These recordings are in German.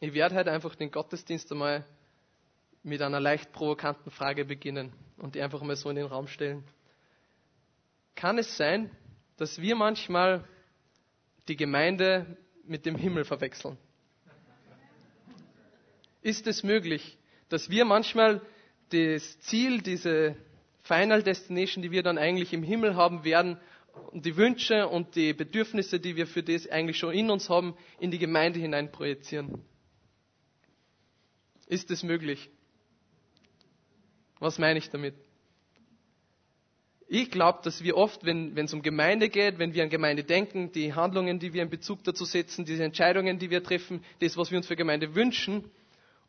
Ich werde heute einfach den Gottesdienst einmal mit einer leicht provokanten Frage beginnen und die einfach mal so in den Raum stellen. Kann es sein, dass wir manchmal die Gemeinde mit dem Himmel verwechseln? Ist es möglich, dass wir manchmal das Ziel, diese Final Destination, die wir dann eigentlich im Himmel haben werden, und die Wünsche und die Bedürfnisse, die wir für das eigentlich schon in uns haben, in die Gemeinde hinein projizieren? Ist es möglich? Was meine ich damit? Ich glaube, dass wir oft, wenn es um Gemeinde geht, wenn wir an Gemeinde denken, die Handlungen, die wir in Bezug dazu setzen, diese Entscheidungen, die wir treffen, das, was wir uns für Gemeinde wünschen,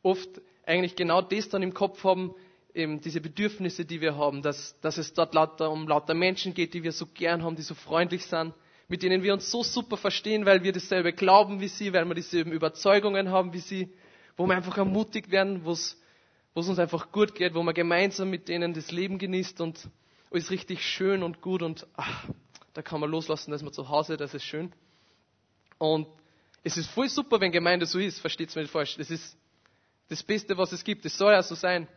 oft eigentlich genau das dann im Kopf haben, eben diese Bedürfnisse, die wir haben, dass, dass es dort lauter, um lauter Menschen geht, die wir so gern haben, die so freundlich sind, mit denen wir uns so super verstehen, weil wir dasselbe glauben wie sie, weil wir dieselben Überzeugungen haben wie sie, wo wir einfach ermutigt werden, wo es uns einfach gut geht, wo man gemeinsam mit denen das Leben genießt und alles richtig schön und gut und ach, da kann man loslassen, dass man zu Hause, das ist schön. Und es ist voll super, wenn Gemeinde so ist, versteht's mir nicht falsch. Das ist das Beste, was es gibt. Es soll ja so sein.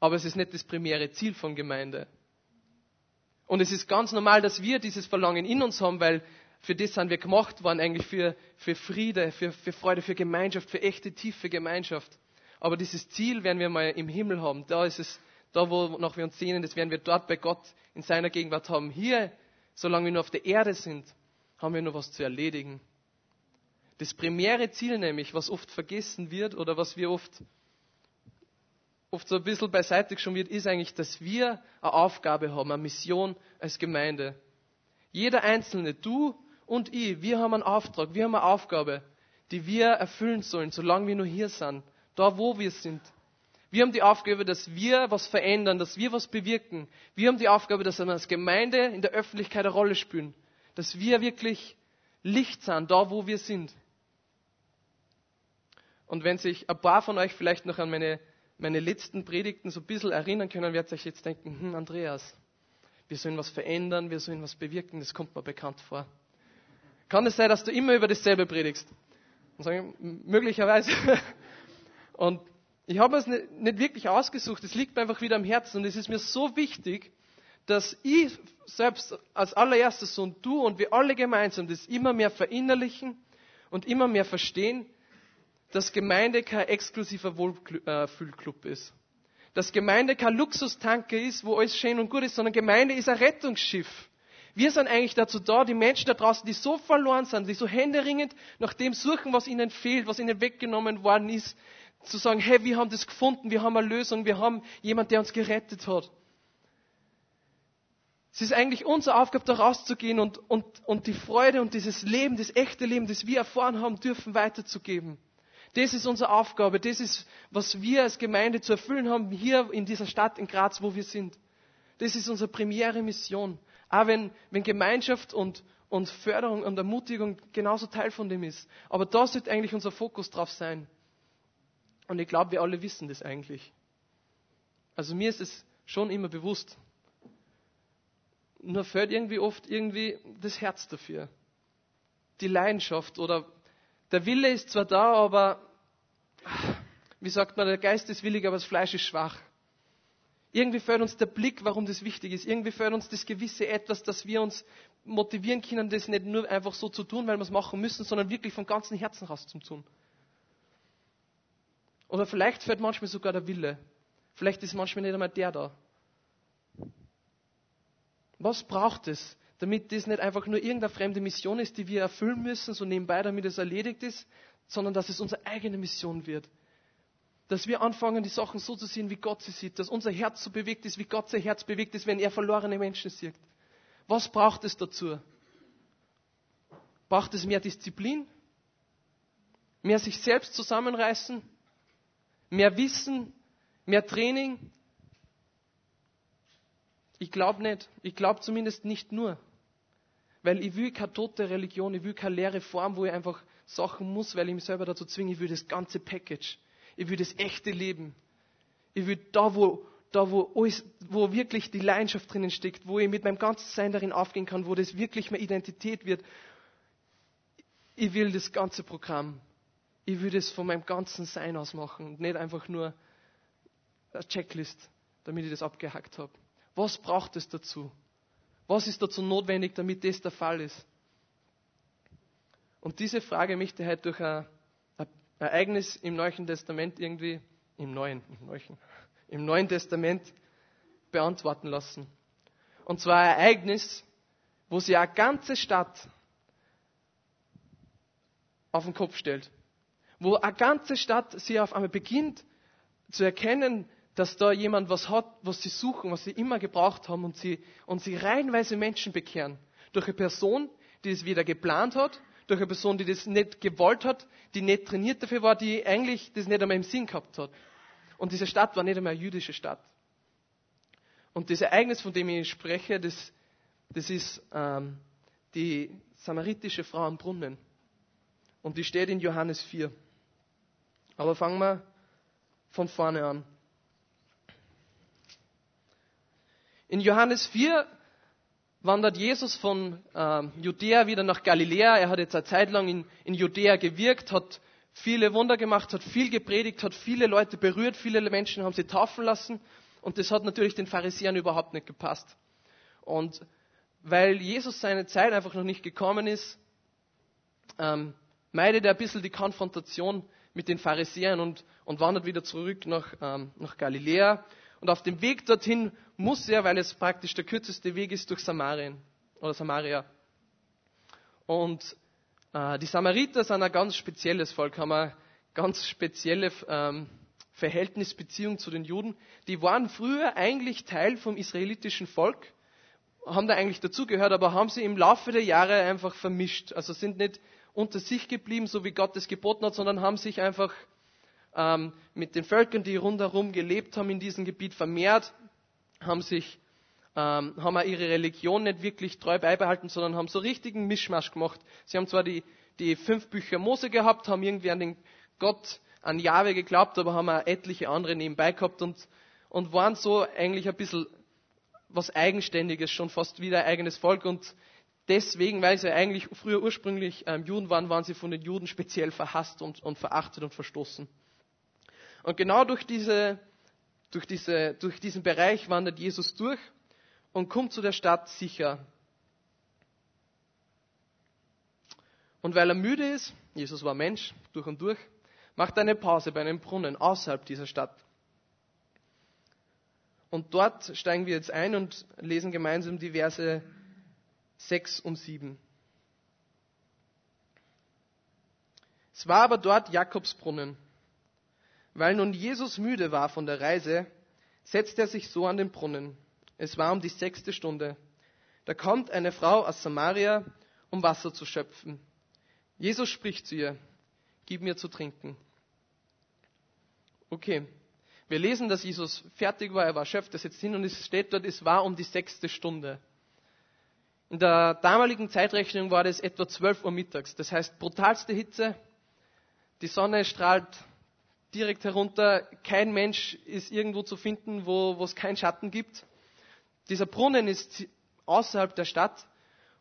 Aber es ist nicht das primäre Ziel von Gemeinde. Und es ist ganz normal, dass wir dieses Verlangen in uns haben, weil für das sind wir gemacht worden, eigentlich für, für Friede, für, für Freude, für Gemeinschaft, für echte, tiefe Gemeinschaft. Aber dieses Ziel werden wir mal im Himmel haben. Da ist es, da wonach wir uns sehnen, das werden wir dort bei Gott in seiner Gegenwart haben. Hier, solange wir nur auf der Erde sind, haben wir noch was zu erledigen. Das primäre Ziel nämlich, was oft vergessen wird oder was wir oft, oft so ein bisschen beiseite schon wird, ist eigentlich, dass wir eine Aufgabe haben, eine Mission als Gemeinde. Jeder Einzelne, du und ich, wir haben einen Auftrag, wir haben eine Aufgabe, die wir erfüllen sollen, solange wir nur hier sind, da wo wir sind. Wir haben die Aufgabe, dass wir was verändern, dass wir was bewirken. Wir haben die Aufgabe, dass wir als Gemeinde in der Öffentlichkeit eine Rolle spielen. Dass wir wirklich Licht sind, da wo wir sind. Und wenn sich ein paar von euch vielleicht noch an meine, meine letzten Predigten so ein bisschen erinnern können, werdet ihr euch jetzt denken, hm, Andreas, wir sollen was verändern, wir sollen was bewirken, das kommt mir bekannt vor. Kann es sein, dass du immer über dasselbe predigst? Und sagen, möglicherweise. Und ich habe es nicht, nicht wirklich ausgesucht, es liegt mir einfach wieder am Herzen und es ist mir so wichtig, dass ich selbst als allererstes und du und wir alle gemeinsam das immer mehr verinnerlichen und immer mehr verstehen, dass Gemeinde kein exklusiver Wohlfühlclub ist. Dass Gemeinde kein Luxustanker ist, wo alles schön und gut ist, sondern Gemeinde ist ein Rettungsschiff. Wir sind eigentlich dazu da, die Menschen da draußen, die so verloren sind, die so händeringend nach dem suchen, was ihnen fehlt, was ihnen weggenommen worden ist, zu sagen, hey, wir haben das gefunden, wir haben eine Lösung, wir haben jemand, der uns gerettet hat. Es ist eigentlich unsere Aufgabe, da rauszugehen und, und, und die Freude und dieses Leben, das echte Leben, das wir erfahren haben dürfen, weiterzugeben. Das ist unsere Aufgabe. Das ist, was wir als Gemeinde zu erfüllen haben, hier in dieser Stadt in Graz, wo wir sind. Das ist unsere primäre Mission. Auch wenn, wenn Gemeinschaft und, und Förderung und Ermutigung genauso Teil von dem ist. Aber da sollte eigentlich unser Fokus drauf sein. Und ich glaube, wir alle wissen das eigentlich. Also mir ist es schon immer bewusst. Nur fehlt irgendwie oft irgendwie das Herz dafür. Die Leidenschaft oder der Wille ist zwar da, aber wie sagt man, der Geist ist willig, aber das Fleisch ist schwach. Irgendwie fehlt uns der Blick, warum das wichtig ist. Irgendwie fehlt uns das gewisse Etwas, dass wir uns motivieren können, das nicht nur einfach so zu tun, weil wir es machen müssen, sondern wirklich von ganzem Herzen raus zu tun. Oder vielleicht fehlt manchmal sogar der Wille. Vielleicht ist manchmal nicht einmal der da. Was braucht es, damit das nicht einfach nur irgendeine fremde Mission ist, die wir erfüllen müssen, so nebenbei, damit es erledigt ist, sondern dass es unsere eigene Mission wird. Dass wir anfangen, die Sachen so zu sehen, wie Gott sie sieht, dass unser Herz so bewegt ist, wie Gott sein Herz bewegt ist, wenn er verlorene Menschen sieht. Was braucht es dazu? Braucht es mehr Disziplin? Mehr sich selbst zusammenreißen? Mehr Wissen? Mehr Training? Ich glaube nicht. Ich glaube zumindest nicht nur. Weil ich will keine tote Religion, ich will keine leere Form, wo ich einfach Sachen muss, weil ich mich selber dazu zwinge. Ich will das ganze Package. Ich will das echte Leben. Ich will da, wo, da, wo, alles, wo wirklich die Leidenschaft drinnen steckt, wo ich mit meinem ganzen Sein darin aufgehen kann, wo das wirklich meine Identität wird. Ich will das ganze Programm. Ich will das von meinem ganzen Sein aus machen und nicht einfach nur eine Checklist, damit ich das abgehackt habe. Was braucht es dazu? Was ist dazu notwendig, damit das der Fall ist? Und diese Frage möchte ich heute durch ein, ein Ereignis im Neuen Testament irgendwie, im Neuen, im Neuen, im Neuen Testament beantworten lassen. Und zwar ein Ereignis, wo sie eine ganze Stadt auf den Kopf stellt. Wo eine ganze Stadt sie auf einmal beginnt zu erkennen, dass da jemand was hat, was sie suchen, was sie immer gebraucht haben und sie, und sie reihenweise Menschen bekehren. Durch eine Person, die es weder geplant hat, durch eine Person, die das nicht gewollt hat, die nicht trainiert dafür war, die eigentlich das nicht einmal im Sinn gehabt hat. Und diese Stadt war nicht einmal eine jüdische Stadt. Und das Ereignis, von dem ich spreche, das, das ist ähm, die samaritische Frau am Brunnen. Und die steht in Johannes 4. Aber fangen wir von vorne an. In Johannes 4 wandert Jesus von äh, Judäa wieder nach Galiläa. Er hat jetzt eine Zeit lang in, in Judäa gewirkt, hat viele Wunder gemacht, hat viel gepredigt, hat viele Leute berührt, viele Menschen haben sie taufen lassen. Und das hat natürlich den Pharisäern überhaupt nicht gepasst. Und weil Jesus seine Zeit einfach noch nicht gekommen ist, ähm, meidet er ein bisschen die Konfrontation mit den Pharisäern und, und wandert wieder zurück nach, ähm, nach Galiläa. Und auf dem Weg dorthin muss er, weil es praktisch der kürzeste Weg ist, durch Samarien oder Samaria. Und äh, die Samariter sind ein ganz spezielles Volk, haben eine ganz spezielle ähm, Verhältnisbeziehung zu den Juden. Die waren früher eigentlich Teil vom israelitischen Volk, haben da eigentlich dazugehört, aber haben sie im Laufe der Jahre einfach vermischt. Also sind nicht unter sich geblieben, so wie Gott es geboten hat, sondern haben sich einfach ähm, mit den Völkern, die rundherum gelebt haben in diesem Gebiet, vermehrt, haben sich ähm, haben auch ihre Religion nicht wirklich treu beibehalten, sondern haben so richtigen Mischmasch gemacht. Sie haben zwar die, die fünf Bücher Mose gehabt, haben irgendwie an den Gott, an Jahwe geglaubt, aber haben auch etliche andere nebenbei gehabt und, und waren so eigentlich ein bisschen was Eigenständiges, schon fast wieder ein eigenes Volk und deswegen, weil sie eigentlich früher ursprünglich ähm, Juden waren, waren sie von den Juden speziell verhasst und, und verachtet und verstoßen. Und genau durch, diese, durch, diese, durch diesen Bereich wandert Jesus durch und kommt zu der Stadt sicher. Und weil er müde ist, Jesus war Mensch durch und durch, macht er eine Pause bei einem Brunnen außerhalb dieser Stadt. Und dort steigen wir jetzt ein und lesen gemeinsam die Verse 6 und 7. Es war aber dort Jakobsbrunnen. Weil nun Jesus müde war von der Reise, setzte er sich so an den Brunnen. Es war um die sechste Stunde. Da kommt eine Frau aus Samaria, um Wasser zu schöpfen. Jesus spricht zu ihr, gib mir zu trinken. Okay, wir lesen, dass Jesus fertig war, er war erschöpft, er setzt hin und es steht dort, es war um die sechste Stunde. In der damaligen Zeitrechnung war das etwa 12 Uhr mittags. Das heißt, brutalste Hitze, die Sonne strahlt direkt herunter. Kein Mensch ist irgendwo zu finden, wo, wo es keinen Schatten gibt. Dieser Brunnen ist außerhalb der Stadt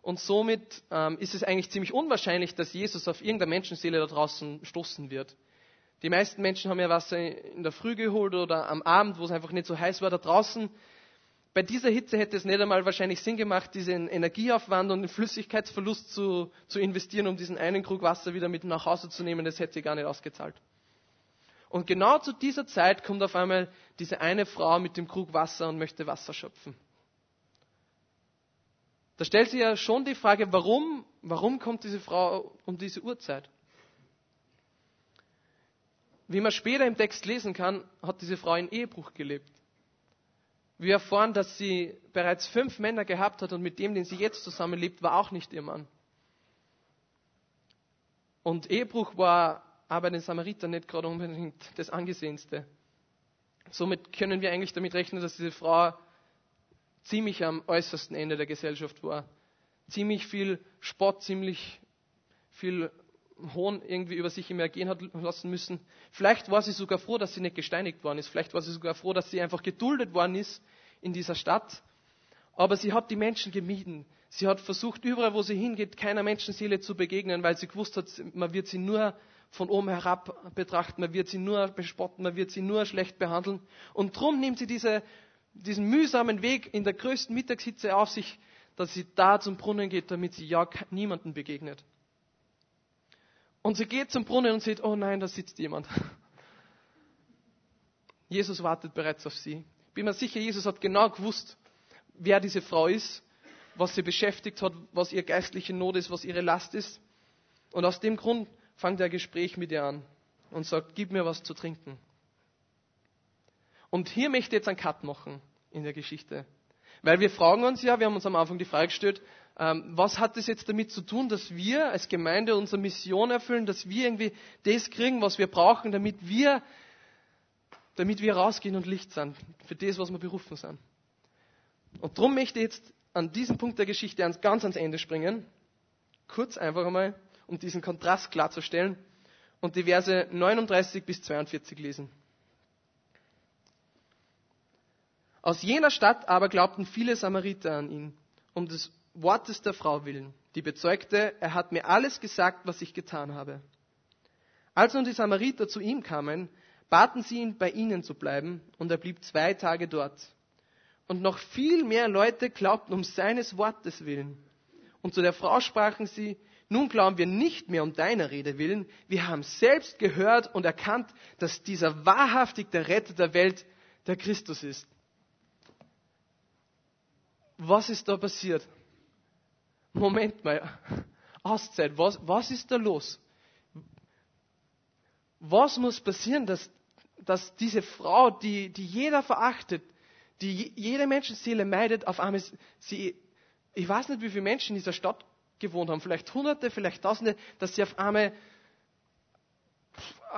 und somit ähm, ist es eigentlich ziemlich unwahrscheinlich, dass Jesus auf irgendeine Menschenseele da draußen stoßen wird. Die meisten Menschen haben ja Wasser in der Früh geholt oder am Abend, wo es einfach nicht so heiß war, da draußen. Bei dieser Hitze hätte es nicht einmal wahrscheinlich Sinn gemacht, diesen Energieaufwand und den Flüssigkeitsverlust zu, zu investieren, um diesen einen Krug Wasser wieder mit nach Hause zu nehmen. Das hätte sich gar nicht ausgezahlt. Und genau zu dieser Zeit kommt auf einmal diese eine Frau mit dem Krug Wasser und möchte Wasser schöpfen. Da stellt sich ja schon die Frage, warum, warum kommt diese Frau um diese Uhrzeit? Wie man später im Text lesen kann, hat diese Frau in Ehebruch gelebt. Wir erfahren, dass sie bereits fünf Männer gehabt hat und mit dem, den sie jetzt zusammenlebt, war auch nicht ihr Mann. Und Ehebruch war aber den Samaritern nicht gerade unbedingt das Angesehenste. Somit können wir eigentlich damit rechnen, dass diese Frau ziemlich am äußersten Ende der Gesellschaft war. Ziemlich viel Spott, ziemlich viel Hohn irgendwie über sich im Ergehen hat lassen müssen. Vielleicht war sie sogar froh, dass sie nicht gesteinigt worden ist. Vielleicht war sie sogar froh, dass sie einfach geduldet worden ist in dieser Stadt. Aber sie hat die Menschen gemieden. Sie hat versucht, überall, wo sie hingeht, keiner Menschenseele zu begegnen, weil sie gewusst hat, man wird sie nur von oben herab betrachten, man wird sie nur bespotten, man wird sie nur schlecht behandeln. Und drum nimmt sie diese, diesen mühsamen Weg in der größten Mittagshitze auf sich, dass sie da zum Brunnen geht, damit sie ja niemanden begegnet. Und sie geht zum Brunnen und sieht, oh nein, da sitzt jemand. Jesus wartet bereits auf sie. Bin mir sicher, Jesus hat genau gewusst, wer diese Frau ist, was sie beschäftigt hat, was ihr geistliche Not ist, was ihre Last ist. Und aus dem Grund fängt er ein Gespräch mit ihr an und sagt, gib mir was zu trinken. Und hier möchte ich jetzt einen Cut machen in der Geschichte. Weil wir fragen uns ja, wir haben uns am Anfang die Frage gestellt, ähm, was hat das jetzt damit zu tun, dass wir als Gemeinde unsere Mission erfüllen, dass wir irgendwie das kriegen, was wir brauchen, damit wir, damit wir rausgehen und Licht sind, für das, was wir berufen sind. Und darum möchte ich jetzt an diesem Punkt der Geschichte ganz ans Ende springen. Kurz einfach einmal, um diesen Kontrast klarzustellen und die Verse 39 bis 42 lesen. Aus jener Stadt aber glaubten viele Samariter an ihn, um des Wortes der Frau willen, die bezeugte, er hat mir alles gesagt, was ich getan habe. Als nun die Samariter zu ihm kamen, baten sie ihn, bei ihnen zu bleiben, und er blieb zwei Tage dort. Und noch viel mehr Leute glaubten um seines Wortes willen. Und zu der Frau sprachen sie, nun glauben wir nicht mehr um deiner Rede willen, wir haben selbst gehört und erkannt, dass dieser wahrhaftig der Retter der Welt der Christus ist. Was ist da passiert? Moment mal, Auszeit, was, was ist da los? Was muss passieren, dass, dass diese Frau, die, die jeder verachtet, die jede Menschenseele meidet, auf einmal sie, ich weiß nicht, wie viele Menschen in dieser Stadt gewohnt haben, vielleicht Hunderte, vielleicht Tausende, dass sie auf einmal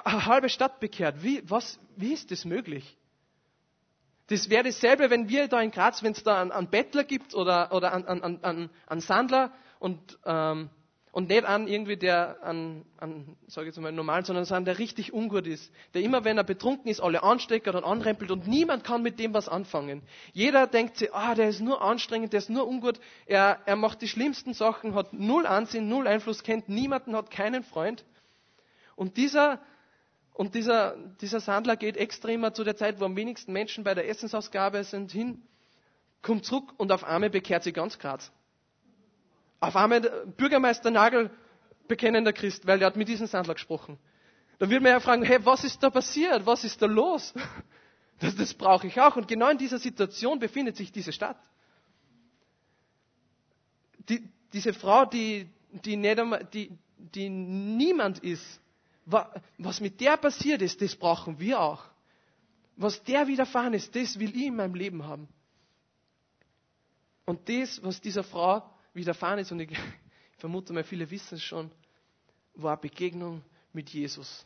eine halbe Stadt bekehrt. Wie, was, wie ist das möglich? Das wäre dasselbe, wenn wir da in Graz, wenn es da einen, einen, Bettler gibt oder, oder einen, einen, einen, Sandler und ähm, und nicht an irgendwie, der an, an sage ich jetzt mal, normal, sondern an der richtig ungut ist. Der immer, wenn er betrunken ist, alle ansteckt und anrempelt und niemand kann mit dem was anfangen. Jeder denkt sich, ah, der ist nur anstrengend, der ist nur ungut, er, er macht die schlimmsten Sachen, hat null Ansehen, null Einfluss, kennt niemanden, hat keinen Freund. Und dieser, und dieser, dieser Sandler geht extra immer zu der Zeit, wo am wenigsten Menschen bei der Essensausgabe sind, hin, kommt zurück und auf einmal bekehrt sich ganz Graz. Auf einmal Bürgermeister Nagel, bekennender Christ, weil er hat mit diesem Sandler gesprochen. Dann wird man ja fragen, hey, was ist da passiert? Was ist da los? Das, das brauche ich auch. Und genau in dieser Situation befindet sich diese Stadt. Die, diese Frau, die, die, nicht einmal, die, die niemand ist, was mit der passiert ist, das brauchen wir auch. Was der widerfahren ist, das will ich in meinem Leben haben. Und das, was dieser Frau widerfahren ist, und ich, vermute mal, viele wissen es schon, war eine Begegnung mit Jesus.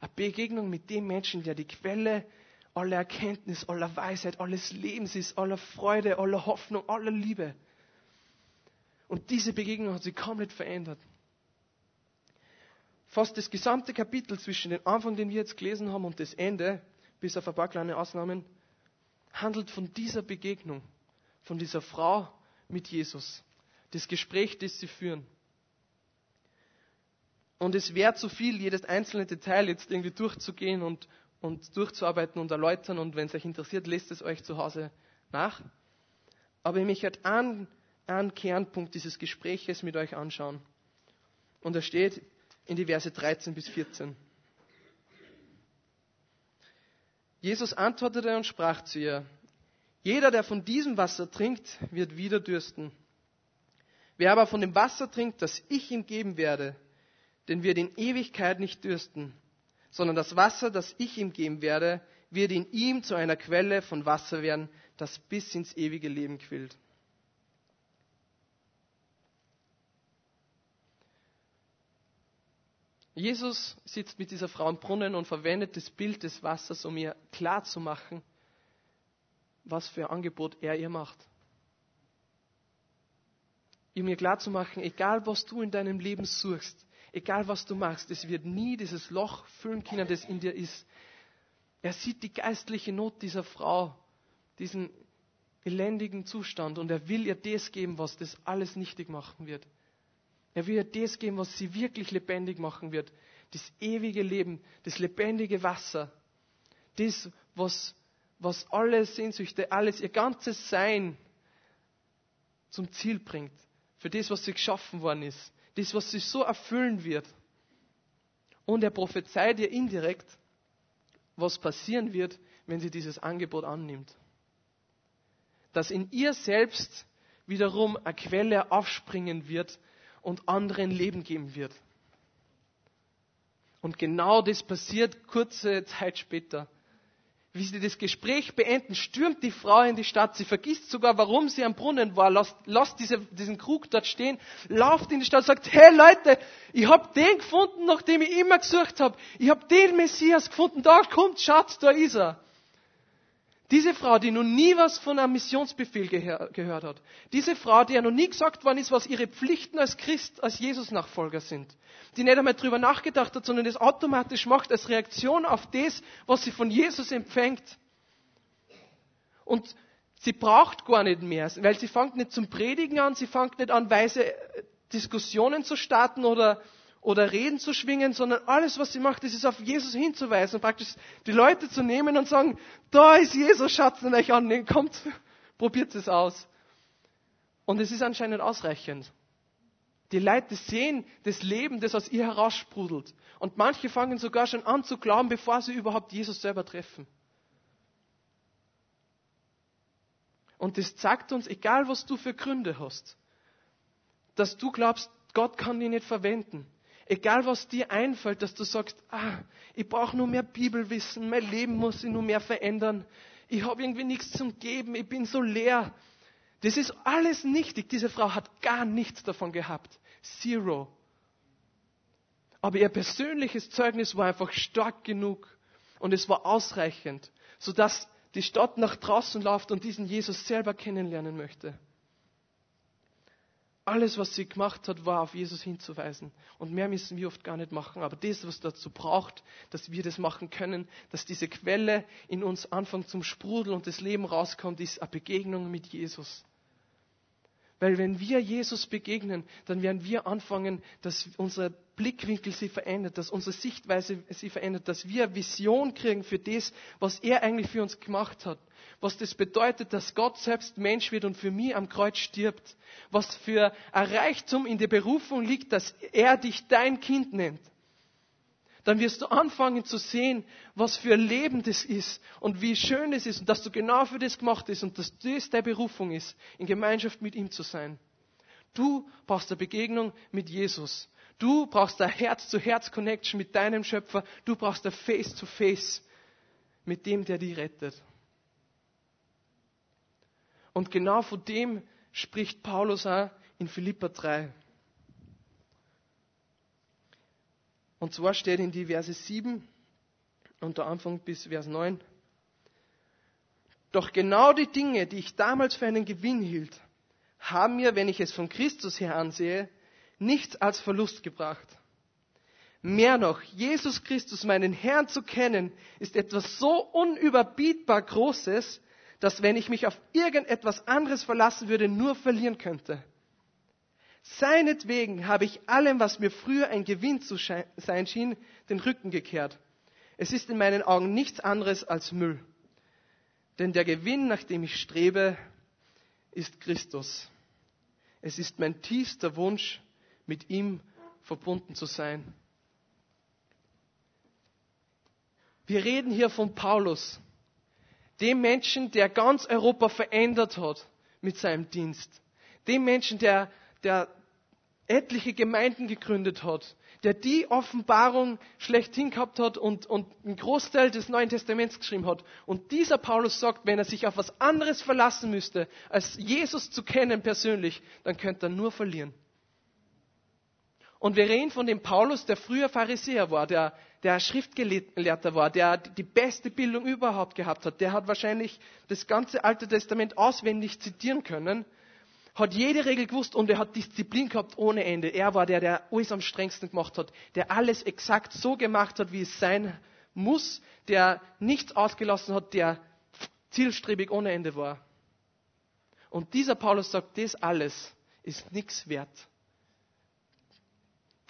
Eine Begegnung mit dem Menschen, der die Quelle aller Erkenntnis, aller Weisheit, alles Lebens ist, aller Freude, aller Hoffnung, aller Liebe. Und diese Begegnung hat sich komplett verändert. Fast das gesamte Kapitel zwischen dem Anfang, den wir jetzt gelesen haben, und das Ende, bis auf ein paar kleine Ausnahmen, handelt von dieser Begegnung, von dieser Frau, mit Jesus. Das Gespräch, das sie führen. Und es wäre zu viel, jedes einzelne Detail jetzt irgendwie durchzugehen und, und durchzuarbeiten und erläutern. Und wenn es euch interessiert, lest es euch zu Hause nach. Aber ich möchte halt einen, einen Kernpunkt dieses Gespräches mit euch anschauen. Und er steht in die Verse 13 bis 14. Jesus antwortete und sprach zu ihr, jeder, der von diesem Wasser trinkt, wird wieder dürsten. Wer aber von dem Wasser trinkt, das ich ihm geben werde, den wird in Ewigkeit nicht dürsten, sondern das Wasser, das ich ihm geben werde, wird in ihm zu einer Quelle von Wasser werden, das bis ins ewige Leben quillt. Jesus sitzt mit dieser Frau im Brunnen und verwendet das Bild des Wassers, um ihr klarzumachen, was für ein Angebot er ihr macht. Ihr klarzumachen, egal was du in deinem Leben suchst, egal was du machst, es wird nie dieses Loch füllen können, das in dir ist. Er sieht die geistliche Not dieser Frau, diesen elendigen Zustand und er will ihr das geben, was das alles nichtig machen wird. Er will ihr das geben, was sie wirklich lebendig machen wird. das ewige Leben, das lebendige Wasser, das, was, was alle Sehnsüchte, alles, ihr ganzes Sein zum Ziel bringt, für das, was sie geschaffen worden ist, das, was sich so erfüllen wird. Und er prophezeit ihr indirekt, was passieren wird, wenn sie dieses Angebot annimmt. Dass in ihr selbst wiederum eine Quelle aufspringen wird und anderen Leben geben wird. Und genau das passiert kurze Zeit später. Wie sie das Gespräch beenden, stürmt die Frau in die Stadt. Sie vergisst sogar, warum sie am Brunnen war. Lasst, lasst diese, diesen Krug dort stehen, lauft in die Stadt, sagt, hey Leute, ich habe den gefunden, nach dem ich immer gesucht habe. Ich habe den Messias gefunden. Da kommt, Schatz, da ist er. Diese Frau, die noch nie was von einem Missionsbefehl gehört hat. Diese Frau, die ja noch nie gesagt worden ist, was ihre Pflichten als Christ, als Jesus-Nachfolger sind. Die nicht einmal drüber nachgedacht hat, sondern das automatisch macht als Reaktion auf das, was sie von Jesus empfängt. Und sie braucht gar nicht mehr, weil sie fängt nicht zum Predigen an, sie fängt nicht an, weise Diskussionen zu starten oder oder Reden zu schwingen, sondern alles, was sie macht, ist es auf Jesus hinzuweisen und praktisch die Leute zu nehmen und sagen, da ist Jesus, Schatz, und euch annehmen, kommt, probiert es aus. Und es ist anscheinend ausreichend. Die Leute sehen das Leben, das aus ihr heraussprudelt. Und manche fangen sogar schon an zu glauben, bevor sie überhaupt Jesus selber treffen. Und das zeigt uns, egal was du für Gründe hast, dass du glaubst, Gott kann dich nicht verwenden. Egal was dir einfällt, dass du sagst, ah, ich brauche nur mehr Bibelwissen, mein Leben muss sich nur mehr verändern, ich habe irgendwie nichts zum Geben, ich bin so leer. Das ist alles nichtig. Diese Frau hat gar nichts davon gehabt. Zero. Aber ihr persönliches Zeugnis war einfach stark genug und es war ausreichend, sodass die Stadt nach draußen läuft und diesen Jesus selber kennenlernen möchte. Alles, was sie gemacht hat, war auf Jesus hinzuweisen. Und mehr müssen wir oft gar nicht machen. Aber das, was dazu braucht, dass wir das machen können, dass diese Quelle in uns anfängt zum Sprudeln und das Leben rauskommt, ist eine Begegnung mit Jesus. Weil wenn wir Jesus begegnen, dann werden wir anfangen, dass unser Blickwinkel sich verändert, dass unsere Sichtweise sich verändert, dass wir Vision kriegen für das, was er eigentlich für uns gemacht hat. Was das bedeutet, dass Gott selbst Mensch wird und für mich am Kreuz stirbt. Was für ein Reichtum in der Berufung liegt, dass er dich dein Kind nennt dann wirst du anfangen zu sehen, was für ein Leben das ist und wie schön es ist und dass du genau für das gemacht bist und dass das deine Berufung ist, in Gemeinschaft mit ihm zu sein. Du brauchst eine Begegnung mit Jesus. Du brauchst eine Herz-zu-Herz-Connection mit deinem Schöpfer. Du brauchst ein Face-to-Face mit dem, der dich rettet. Und genau von dem spricht Paulus auch in Philippa 3. Und zwar steht in die Verse 7 und der Anfang bis Vers 9. Doch genau die Dinge, die ich damals für einen Gewinn hielt, haben mir, wenn ich es von Christus her ansehe, nichts als Verlust gebracht. Mehr noch, Jesus Christus, meinen Herrn zu kennen, ist etwas so unüberbietbar Großes, dass wenn ich mich auf irgendetwas anderes verlassen würde, nur verlieren könnte. Seinetwegen habe ich allem, was mir früher ein Gewinn zu sein schien, den Rücken gekehrt. Es ist in meinen Augen nichts anderes als Müll. Denn der Gewinn, nach dem ich strebe, ist Christus. Es ist mein tiefster Wunsch, mit ihm verbunden zu sein. Wir reden hier von Paulus, dem Menschen, der ganz Europa verändert hat mit seinem Dienst. Dem Menschen, der der etliche Gemeinden gegründet hat, der die Offenbarung schlechthin gehabt hat und, und einen Großteil des Neuen Testaments geschrieben hat. Und dieser Paulus sagt, wenn er sich auf was anderes verlassen müsste, als Jesus zu kennen persönlich, dann könnte er nur verlieren. Und wir reden von dem Paulus, der früher Pharisäer war, der, der Schriftgelehrter war, der die beste Bildung überhaupt gehabt hat. Der hat wahrscheinlich das ganze Alte Testament auswendig zitieren können hat jede Regel gewusst und er hat Disziplin gehabt ohne Ende. Er war der, der alles am strengsten gemacht hat, der alles exakt so gemacht hat, wie es sein muss, der nichts ausgelassen hat, der zielstrebig ohne Ende war. Und dieser Paulus sagt, das alles ist nichts wert.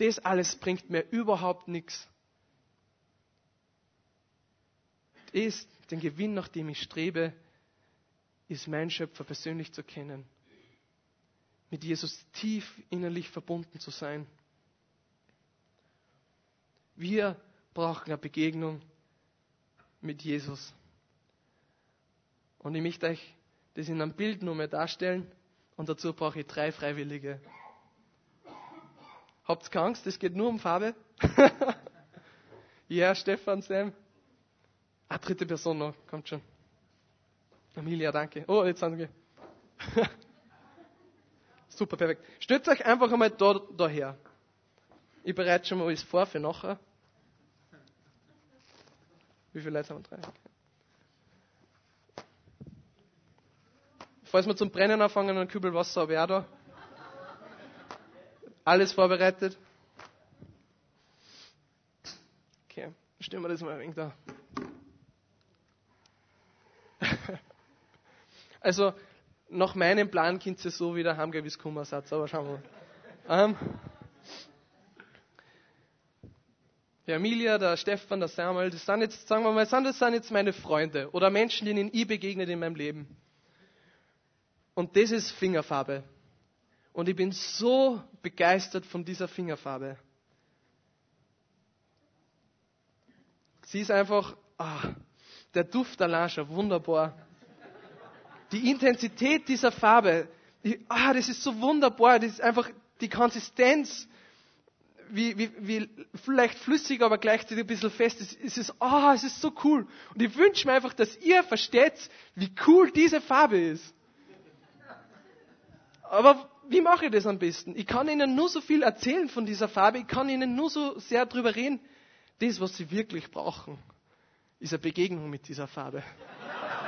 Das alles bringt mir überhaupt nichts. Das, den Gewinn, nach dem ich strebe, ist mein Schöpfer persönlich zu kennen. Mit Jesus tief innerlich verbunden zu sein. Wir brauchen eine Begegnung mit Jesus. Und ich möchte euch das in einem Bild nur mehr darstellen. Und dazu brauche ich drei Freiwillige. Habt ihr Angst? Es geht nur um Farbe. ja, Stefan, Sam. Ah, dritte Person noch. Kommt schon. Amelia, danke. Oh, jetzt sind wir. Super, perfekt. Stellt euch einfach einmal da, daher. Ich bereite schon mal alles vor für nachher. Wie viele Leute haben wir? Drei. Falls wir zum Brennen anfangen, einen Kübel Wasser habe ich auch da. Alles vorbereitet. Okay, stellen wir das mal ein wenig da. Also, nach meinem Plan könnt ihr so wieder heimgehen, wie seid, aber schauen wir mal. Ähm, der Emilia, der Stefan, der Samuel, das sind jetzt, sagen wir mal, das sind jetzt meine Freunde oder Menschen, denen ich begegnet in meinem Leben. Und das ist Fingerfarbe. Und ich bin so begeistert von dieser Fingerfarbe. Sie ist einfach, ah, der Duft allein schon wunderbar. Die Intensität dieser Farbe, die, ah, das ist so wunderbar, das ist einfach die Konsistenz, wie, wie, wie vielleicht flüssig, aber gleichzeitig ein bisschen fest. Es, es ist, ah, es ist so cool. Und ich wünsche mir einfach, dass ihr versteht, wie cool diese Farbe ist. Aber wie mache ich das am besten? Ich kann Ihnen nur so viel erzählen von dieser Farbe, ich kann Ihnen nur so sehr darüber reden. Das, was Sie wirklich brauchen, ist eine Begegnung mit dieser Farbe.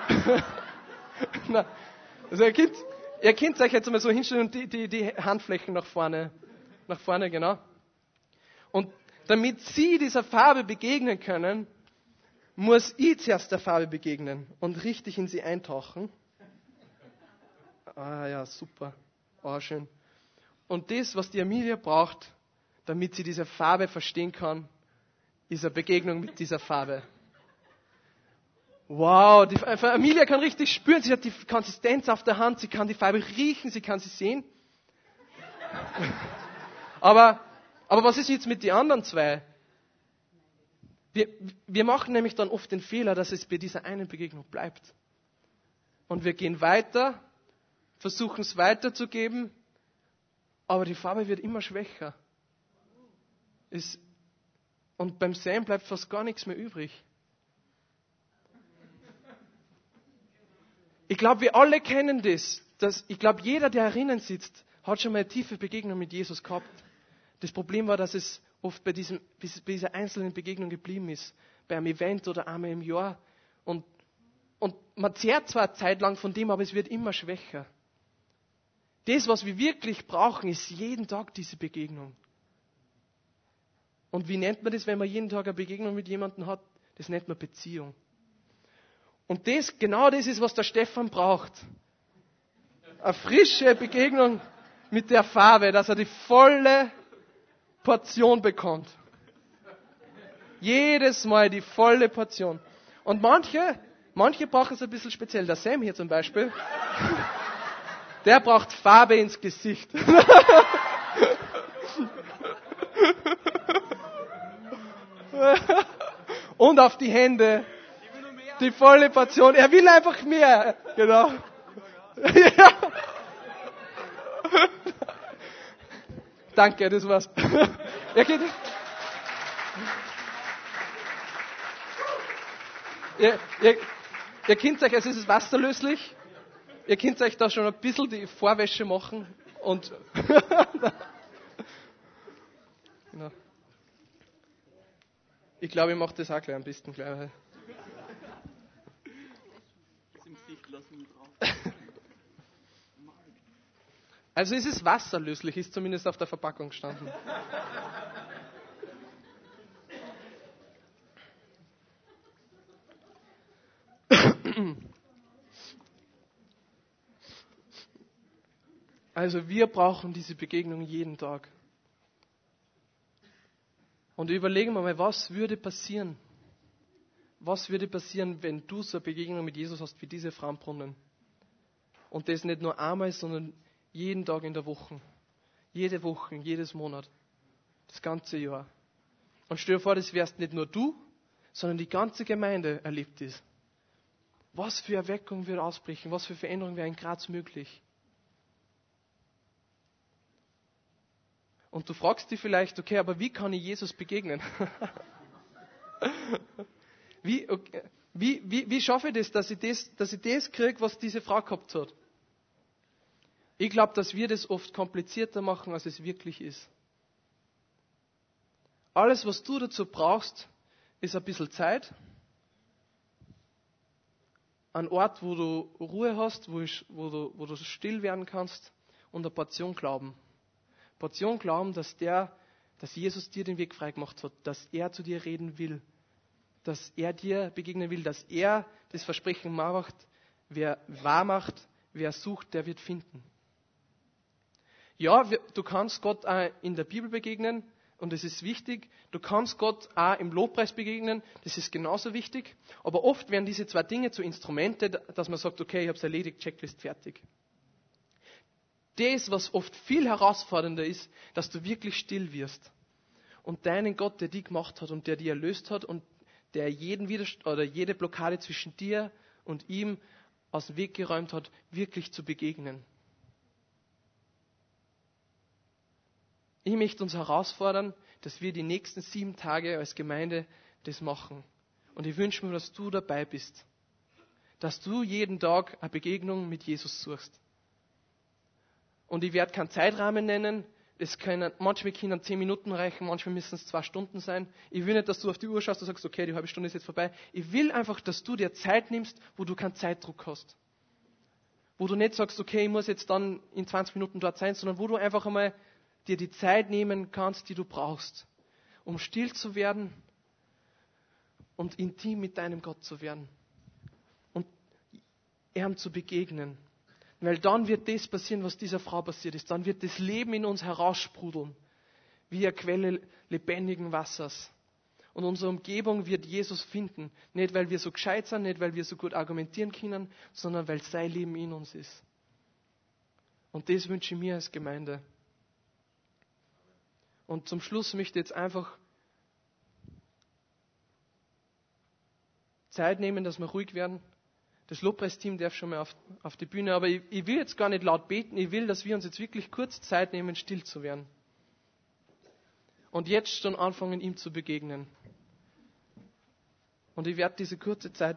Na, also ihr könnt, ihr könnt euch jetzt mal so hinstellen und die, die, die Handflächen nach vorne, nach vorne, genau. Und damit Sie dieser Farbe begegnen können, muss ich zuerst der Farbe begegnen und richtig in sie eintauchen. Ah ja, super. Oh, schön. Und das, was die Amelia braucht, damit sie diese Farbe verstehen kann, ist eine Begegnung mit dieser Farbe. Wow, die Amelia kann richtig spüren, sie hat die Konsistenz auf der Hand, sie kann die Farbe riechen, sie kann sie sehen. Aber, aber was ist jetzt mit den anderen zwei? Wir, wir machen nämlich dann oft den Fehler, dass es bei dieser einen Begegnung bleibt. Und wir gehen weiter versuchen es weiterzugeben, aber die Farbe wird immer schwächer. Es, und beim Säen bleibt fast gar nichts mehr übrig. Ich glaube, wir alle kennen das. Dass, ich glaube, jeder, der herinnen sitzt, hat schon mal eine tiefe Begegnung mit Jesus gehabt. Das Problem war, dass es oft bei, diesem, bei dieser einzelnen Begegnung geblieben ist. Bei einem Event oder einmal im Jahr. Und, und man zehrt zwar eine Zeit lang von dem, aber es wird immer schwächer. Das, was wir wirklich brauchen, ist jeden Tag diese Begegnung. Und wie nennt man das, wenn man jeden Tag eine Begegnung mit jemandem hat? Das nennt man Beziehung. Und das, genau das ist, was der Stefan braucht. Eine frische Begegnung mit der Farbe, dass er die volle Portion bekommt. Jedes Mal die volle Portion. Und manche, manche brauchen es ein bisschen speziell. Der Sam hier zum Beispiel. Der braucht Farbe ins Gesicht. Und auf die Hände. Die volle Portion. Er will einfach mehr. Genau. Ja. Danke, das war's. Er geht. Ihr, ihr, ihr kennt euch, es ist wasserlöslich ihr könnt euch da schon ein bisschen die Vorwäsche machen und genau. Ich glaube, ich mache das auch gleich am besten gleich. Also es ist wasserlöslich, ist zumindest auf der Verpackung gestanden. Also wir brauchen diese Begegnung jeden Tag. Und überlegen wir mal, was würde passieren? Was würde passieren, wenn du so eine Begegnung mit Jesus hast wie diese Frauenbrunnen? Und das nicht nur einmal, sondern jeden Tag in der Woche. Jede Woche, jedes Monat. Das ganze Jahr. Und stell dir vor, das wärst nicht nur du, sondern die ganze Gemeinde erlebt das. Was für Erweckung wird ausbrechen? Was für Veränderung wäre in Graz möglich? Und du fragst dich vielleicht, okay, aber wie kann ich Jesus begegnen? wie, okay, wie, wie, wie schaffe ich das, dass ich das, dass ich das kriege, was diese Frau gehabt hat? Ich glaube, dass wir das oft komplizierter machen, als es wirklich ist. Alles, was du dazu brauchst, ist ein bisschen Zeit, ein Ort, wo du Ruhe hast, wo, ich, wo, du, wo du still werden kannst und eine Portion Glauben. Portion Glauben, dass der, dass Jesus dir den Weg freigemacht hat, dass er zu dir reden will, dass er dir begegnen will, dass er das Versprechen macht, wer wahr macht, wer sucht, der wird finden. Ja, du kannst Gott auch in der Bibel begegnen, und das ist wichtig. Du kannst Gott auch im Lobpreis begegnen, das ist genauso wichtig. Aber oft werden diese zwei Dinge zu Instrumente, dass man sagt, okay, ich habe es erledigt, Checklist fertig. Das, was oft viel herausfordernder ist, dass du wirklich still wirst und deinen Gott, der dich gemacht hat und der dich erlöst hat und der jeden Widerstand oder jede Blockade zwischen dir und ihm aus dem Weg geräumt hat, wirklich zu begegnen. Ich möchte uns herausfordern, dass wir die nächsten sieben Tage als Gemeinde das machen. Und ich wünsche mir, dass du dabei bist. Dass du jeden Tag eine Begegnung mit Jesus suchst. Und ich werde keinen Zeitrahmen nennen. Es können, manchmal können zehn Minuten reichen, manchmal müssen es zwei Stunden sein. Ich will nicht, dass du auf die Uhr schaust und sagst, okay, die halbe Stunde ist jetzt vorbei. Ich will einfach, dass du dir Zeit nimmst, wo du keinen Zeitdruck hast. Wo du nicht sagst, okay, ich muss jetzt dann in 20 Minuten dort sein, sondern wo du einfach einmal dir die Zeit nehmen kannst, die du brauchst, um still zu werden und intim mit deinem Gott zu werden und ihm zu begegnen. Weil dann wird das passieren, was dieser Frau passiert ist. Dann wird das Leben in uns heraussprudeln, wie eine Quelle lebendigen Wassers. Und unsere Umgebung wird Jesus finden. Nicht, weil wir so gescheit sind, nicht, weil wir so gut argumentieren können, sondern weil sein Leben in uns ist. Und das wünsche ich mir als Gemeinde. Und zum Schluss möchte ich jetzt einfach Zeit nehmen, dass wir ruhig werden. Das Lobpreisteam darf schon mal auf, auf die Bühne, aber ich, ich will jetzt gar nicht laut beten, ich will, dass wir uns jetzt wirklich kurz Zeit nehmen, still zu werden. Und jetzt schon anfangen, ihm zu begegnen. Und ich werde diese kurze Zeit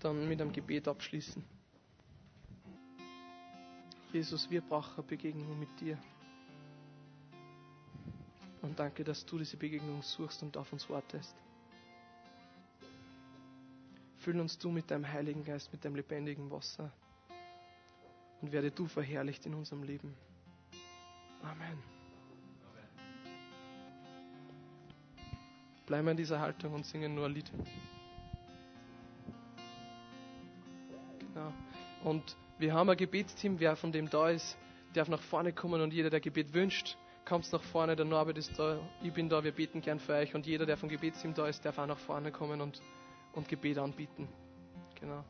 dann mit einem Gebet abschließen. Jesus, wir brauchen eine Begegnung mit dir. Und danke, dass du diese Begegnung suchst und auf uns wartest. Füll uns du mit deinem Heiligen Geist, mit deinem lebendigen Wasser. Und werde du verherrlicht in unserem Leben. Amen. Bleiben wir in dieser Haltung und singen nur ein Lied. Genau. Und wir haben ein Gebetsteam, wer von dem da ist, darf nach vorne kommen und jeder, der Gebet wünscht, kommt nach vorne, der Norbert ist da, ich bin da, wir beten gern für euch und jeder, der vom Gebetsteam da ist, darf auch nach vorne kommen und, und Gebet anbieten. Genau.